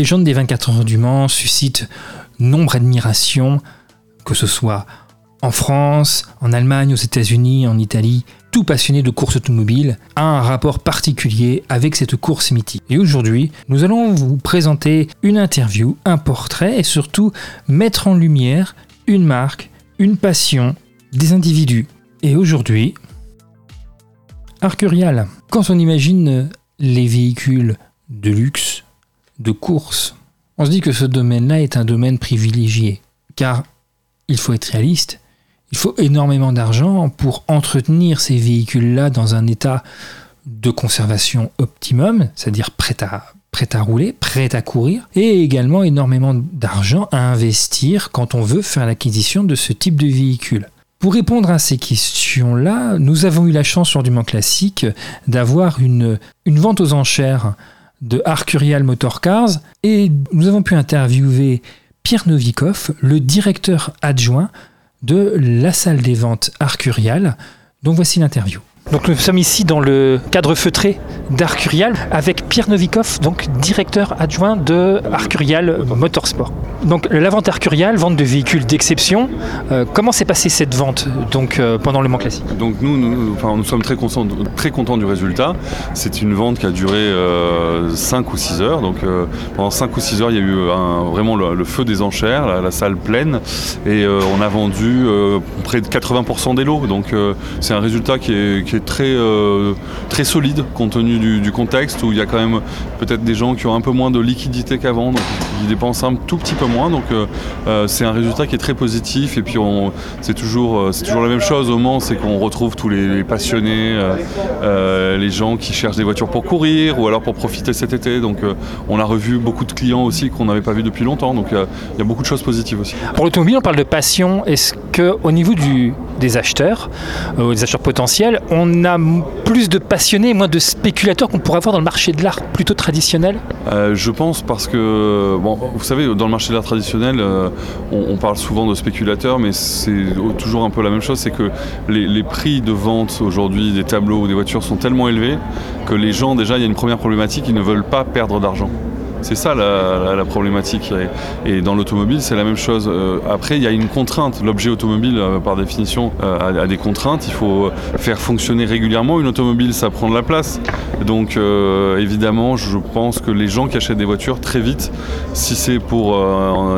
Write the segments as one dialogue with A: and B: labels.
A: Légende des 24 heures du Mans suscite nombre d'admiration, que ce soit en France, en Allemagne, aux États-Unis, en Italie, tout passionné de course automobile a un rapport particulier avec cette course mythique. Et aujourd'hui, nous allons vous présenter une interview, un portrait et surtout mettre en lumière une marque, une passion, des individus. Et aujourd'hui, Arcurial. Quand on imagine les véhicules de luxe, de course, on se dit que ce domaine-là est un domaine privilégié. Car il faut être réaliste, il faut énormément d'argent pour entretenir ces véhicules-là dans un état de conservation optimum, c'est-à-dire prêt à, rouler, prêt à courir, et également énormément d'argent à investir quand on veut faire l'acquisition de ce type de véhicule. Pour répondre à ces questions-là, nous avons eu la chance lors du Mans Classique d'avoir une vente aux enchères de Arcurial Motorcars et nous avons pu interviewer Pierre Novikov, le directeur adjoint de la salle des ventes Arcurial. Donc voici l'interview. Donc nous sommes ici dans le cadre feutré d'Arcurial avec Pierre Novikov, donc directeur adjoint de Arcurial Motorsport. Donc la vente Arcurial, vente de véhicules d'exception. Euh, comment s'est passée cette vente donc euh, pendant le Mans Classique?
B: Donc nous, enfin, nous sommes très contents, très contents du résultat. C'est une vente qui a duré euh, 5 ou 6 heures. Donc euh, pendant 5 ou 6 heures, il y a eu vraiment le, feu des enchères, la, salle pleine, et euh, on a vendu près de 80% des lots. Donc c'est un résultat qui est très, très solide compte tenu du, contexte où il y a quand même peut-être des gens qui ont un peu moins de liquidité qu'avant, donc ils dépensent un tout petit peu moins. Donc euh, c'est un résultat qui est très positif. Et puis c'est toujours, c'est toujours la même chose au Mans, c'est qu'on retrouve tous les, passionnés, euh, euh, les gens qui cherchent des voitures pour courir ou alors pour profiter cet été. Donc on a revu beaucoup de clients aussi qu'on n'avait pas vu depuis longtemps. Donc il y a beaucoup de choses positives aussi.
A: Pour l'automobile, on parle de passion. Est-ce qu'au niveau des acheteurs, euh, des acheteurs potentiels, on a plus de passionnés et moins de spéculateurs qu'on pourrait avoir dans le marché de l'art plutôt traditionnel?
B: Euh, Je pense parce que, vous savez, dans le marché de l'art traditionnel, euh, on, on, parle souvent de spéculateurs, mais c'est toujours un peu la même chose, c'est que les, prix de vente aujourd'hui des tableaux ou des voitures sont tellement élevés que les gens, déjà, il y a une première problématique, ils ne veulent pas perdre d'argent. C'est ça la, problématique. Et, dans l'automobile, c'est la même chose. Euh, après, il y a une contrainte. L'objet automobile, euh, par définition, euh, a, des contraintes. Il faut faire fonctionner régulièrement une automobile, ça prend de la place. Donc, évidemment, je pense que les gens qui achètent des voitures très vite, si c'est pour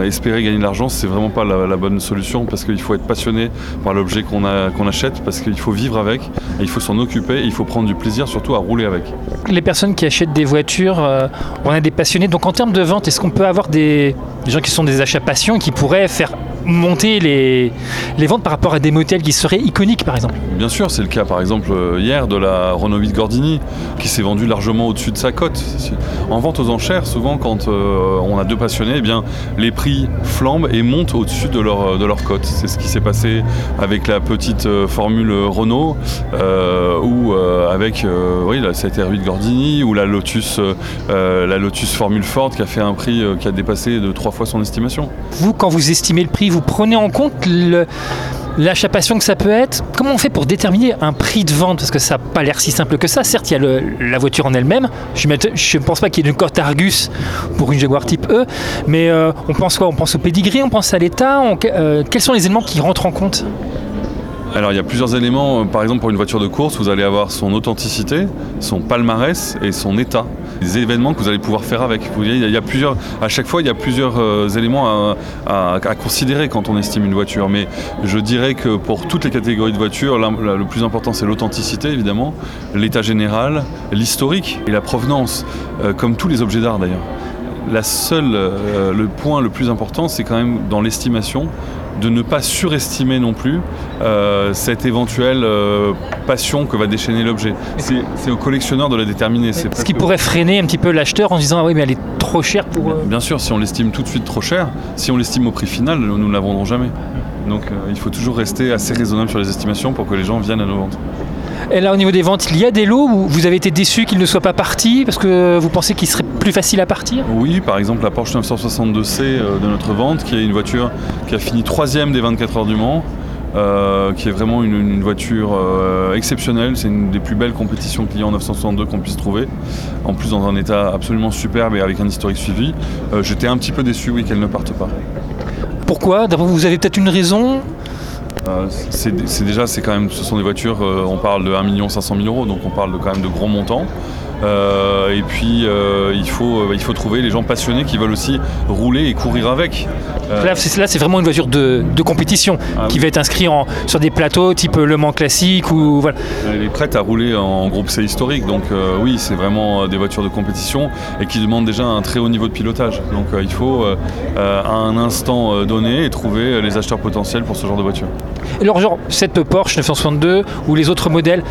B: espérer gagner de l'argent, c'est vraiment pas la, bonne solution parce qu'il faut être passionné par l'objet qu'on qu achète, parce qu'il faut vivre avec, il faut s'en occuper, il faut prendre du plaisir surtout à rouler avec.
A: Les personnes qui achètent des voitures, on a des passionnés donc en termes de vente, est-ce qu'on peut avoir des, gens qui sont des achats passion qui pourraient faire monter les, les ventes par rapport à des modèles qui seraient iconiques par exemple
B: Bien sûr, c'est le cas par exemple hier de la Renault 8 Gordini qui s'est vendue largement au-dessus de sa cote. En vente aux enchères, souvent quand euh, on a deux passionnés, eh bien, les prix flambent et montent au-dessus de leur, de leur cote. C'est ce qui s'est passé avec la petite euh, formule Renault euh, ou avec oui, la CTR8 Gordini ou la Lotus, la Lotus Formule Ford qui a fait un prix qui a dépassé de trois fois son estimation.
A: Vous, quand vous estimez le prix, vous prenez en compte le, passion que ça peut être. Comment on fait pour déterminer un prix de vente? Parce que ça n'a pas l'air si simple que ça. Certes, il y a la voiture en elle-même. Je ne pense pas qu'il y ait une cote Argus pour une Jaguar type E. Mais euh, on pense quoi? On pense au pedigree, on pense à l'état. Euh, quels sont les éléments qui rentrent en compte?
B: Alors il y a plusieurs éléments, par exemple pour une voiture de course, vous allez avoir son authenticité, son palmarès et son état, les événements que vous allez pouvoir faire avec. Vous voyez, il y a plusieurs, à chaque fois il y a plusieurs euh, éléments à, considérer quand on estime une voiture, mais je dirais que pour toutes les catégories de voitures, le plus important c'est l'authenticité évidemment, l'état général, l'historique et la provenance, euh, comme tous les objets d'art d'ailleurs. La seule, euh, le point le plus important c'est quand même dans l'estimation de ne pas surestimer non plus euh, cette éventuelle euh, passion que va déchaîner l'objet. C'est au collectionneur de la déterminer.
A: Ce qui pourrait freiner un petit peu l'acheteur en se disant ah oui mais elle est trop chère pour...
B: Euh... Bien sûr, si on l'estime tout de suite trop cher, si on l'estime au prix final, nous ne la vendrons jamais. Donc il faut toujours rester assez raisonnable sur les estimations pour que les gens viennent à nos ventes.
A: Et là, au niveau des ventes, il y a des lots où vous avez été déçu qu'ils ne soient pas partis parce que vous pensez qu'il serait plus facile à partir?
B: Oui, par exemple la Porsche 962C de notre vente, qui est une voiture qui a fini troisième des 24 heures du Mans. euh, qui est vraiment une, une voiture euh, exceptionnelle. C'est une des plus belles compétitions client 962 qu'on puisse trouver. En plus, dans un état absolument superbe et avec un historique suivi. Euh, J'étais un petit peu déçu, oui, qu'elle ne parte pas.
A: Pourquoi? D'abord, vous avez peut-être une raison
B: Euh, c'est déjà, c'est quand même, ce sont des voitures, euh, on parle de 1 500 000 euros, donc on parle de, quand même de gros montants. Euh, et puis, euh, il, faut, il faut trouver les gens passionnés qui veulent aussi rouler et courir avec.
A: Là, c'est vraiment une voiture de, de compétition
B: Ah
A: qui
B: oui.
A: va être inscrite en- sur des plateaux type Le Mans classique ou voilà.
B: Elle est prête à rouler en groupe C historique, donc oui, c'est vraiment des voitures de compétition et qui demandent déjà un très haut niveau de pilotage. Donc il faut à un instant donné trouver les acheteurs potentiels pour ce genre de voiture.
A: Alors, genre, cette Porsche 962 ou les autres modèles,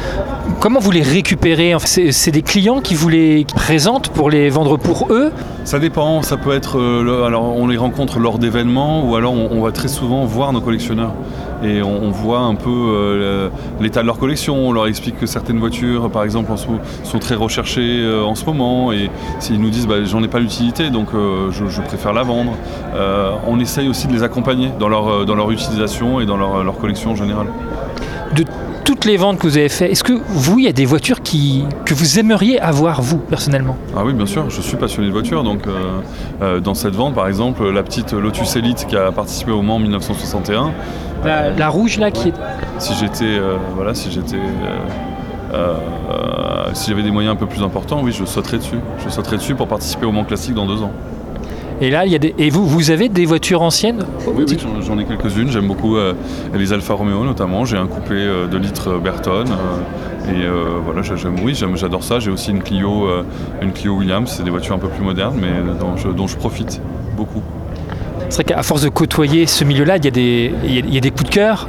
A: comment vous les récupérez C'est des clients qui vous les présentent pour les vendre pour eux
B: Ça dépend, ça peut être. euh, alors on les rencontre lors d'événements ou alors on va très souvent voir nos collectionneurs. Et on, on voit un peu euh, l'état de leur collection, on leur explique que certaines voitures, par exemple, en sont très recherchées euh, en ce moment. Et s'ils nous disent bah, j'en ai pas l'utilité, donc euh, je, je préfère la vendre. On essaye aussi de les accompagner dans leur, dans leur utilisation et dans leur, leur collection en général.
A: de toutes les ventes que vous avez faites. Est-ce que vous, il y a des voitures qui, que vous aimeriez avoir, vous, personnellement?
B: Ah oui, bien sûr, je suis passionné de voiture. Donc, euh, euh, dans cette vente, par exemple, la petite Lotus Elite qui a participé au Mans en 1961,
A: la, la rouge, là, qui est...
B: si j'étais euh, voilà si j'étais euh, euh, si j'avais des moyens un peu plus importants oui je sauterais dessus. Je sauterais dessus pour participer au Mans classique dans deux ans.
A: Et là, il y a des... Et vous, vous avez des voitures anciennes
B: oui, oui j'en- ai quelques-unes. J'aime beaucoup euh, les Alfa Romeo notamment. J'ai un coupé euh, de litre Berton euh, et voilà j'ai- j'aime oui j'adore ça. J'ai aussi une Clio une Clio Williams. C'est des voitures un peu plus modernes mais dont je, dont je profite beaucoup
A: C'est vrai qu'à force de côtoyer ce milieu-là, il y, a des- coups de cœur.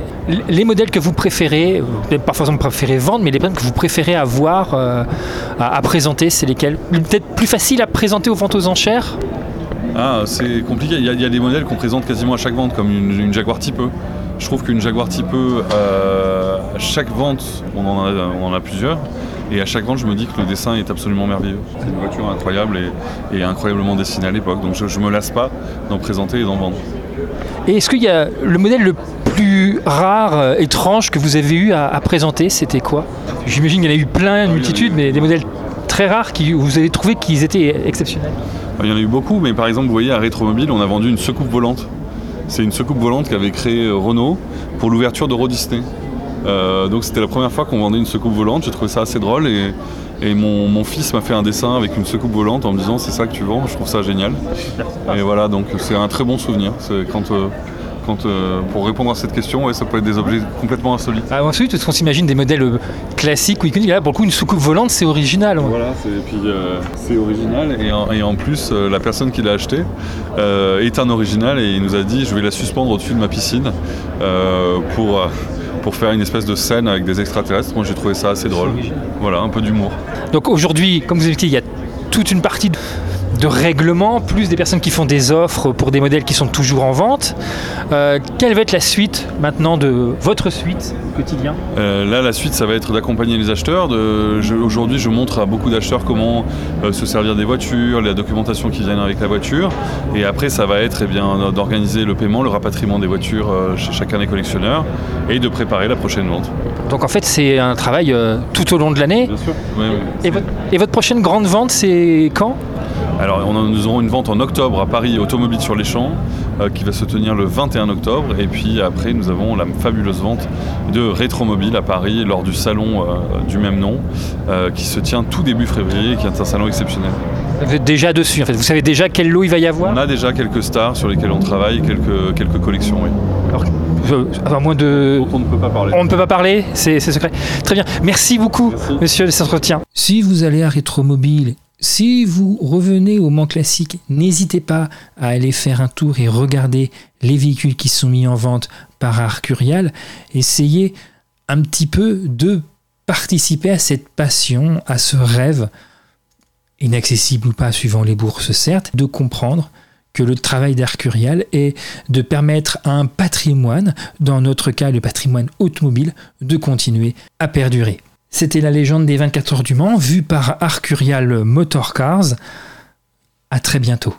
A: Les modèles que vous préférez, pas forcément préférez vendre, mais les modèles que vous préférez avoir euh, à, à présenter, c'est lesquels Peut-être plus facile à présenter aux ventes aux enchères?
B: Ah, c'est compliqué. Il y, a, des modèles qu'on présente quasiment à chaque vente, comme une, Jaguar Type. Je trouve qu'une Jaguar Type E, euh, à chaque vente, on en, a, on en a plusieurs. Et à chaque vente, je me dis que le dessin est absolument merveilleux. C'est une voiture incroyable et, et incroyablement dessinée à l'époque. Donc je ne me lasse pas d'en présenter et d'en vendre.
A: Et est-ce qu'il y a le modèle le plus rare, euh, étrange que vous avez eu à, à présenter C'était quoi? J'imagine qu'il y en a eu plein, une
B: Ah a
A: multitude,
B: eu.
A: mais des modèles très rares qui vous avez trouvé qu'ils étaient exceptionnels.
B: Il y en a eu beaucoup, mais par exemple, vous voyez, à Rétromobile, on a vendu une secoupe volante. C'est une secoupe volante qu'avait créée euh, Renault pour l'ouverture d'Euro Disney. Euh, donc c'était la première fois qu'on vendait une secoupe volante, j'ai trouvé ça assez drôle et, et mon, mon fils m'a fait un dessin avec une secoupe volante en me disant c'est ça que tu vends, je trouve ça génial. Et voilà, donc c'est un très bon souvenir. C'est quand, euh, quand, euh, pour répondre à cette question, ouais, ça peut être des objets complètement insolites.
A: Ah, ensuite, parce qu'on s'imagine des modèles classiques ou iconiques. Là, pour le coup, une soucoupe volante, c'est original. ouais.
B: Voilà, c'est, et puis euh, c'est original et en, et en plus euh, la personne qui l'a acheté euh, est un original et il nous a dit je vais la suspendre au-dessus de ma piscine euh, pour, euh, pour faire une espèce de scène avec des extraterrestres. Moi j'ai trouvé ça assez drôle. Voilà, un peu d'humour.
A: Donc aujourd'hui, comme vous avez dit, il y a toute une partie de, règlement, plus des personnes qui font des offres pour des modèles qui sont toujours en vente. Euh, quelle va être la suite maintenant de votre suite quotidien?
B: Euh, là, la suite, ça va être d'accompagner les acheteurs. Aujourd'hui, je montre à beaucoup d'acheteurs comment euh, se servir des voitures, la documentation qui vient avec la voiture. Et après, ça va être eh bien, d'organiser le paiement, le rapatriement des voitures chez chacun des collectionneurs et de préparer la prochaine vente.
A: Donc en fait, c'est un travail tout au long de l'année.
B: Bien sûr. Oui, oui.
A: Et, votre- et votre prochaine grande vente, c'est quand?
B: Alors, on a- nous aurons une vente en octobre à Paris, Automobile sur les Champs, euh, qui va se tenir le 21 octobre. Et puis après, nous avons la fabuleuse vente de Rétromobile à Paris lors du salon euh, du même nom, euh, qui se tient tout début février, qui est un salon exceptionnel.
A: Vous êtes déjà dessus, en fait. Vous savez déjà quel lot il va y avoir
B: On a déjà quelques stars sur lesquelles on travaille, quelques, quelques collections, oui.
A: Alors, euh, à moins de...
B: On ne peut pas parler.
A: On ne peut pas parler, c'est c'est secret. Très bien. Merci beaucoup,
B: Merci.
A: monsieur de cet entretien.
C: Si vous allez à Rétromobile, si vous revenez au Mans Classique, n'hésitez pas à aller faire un tour et regarder les véhicules qui sont mis en vente par Arcurial. Essayez un petit peu de participer à cette passion, à ce rêve, inaccessible ou pas suivant les bourses certes, de comprendre que le travail d'Arcurial est de permettre à un patrimoine, dans notre cas le patrimoine automobile, de continuer à perdurer. C'était la légende des 24 heures du Mans, vue par Arcurial Motorcars. À très bientôt.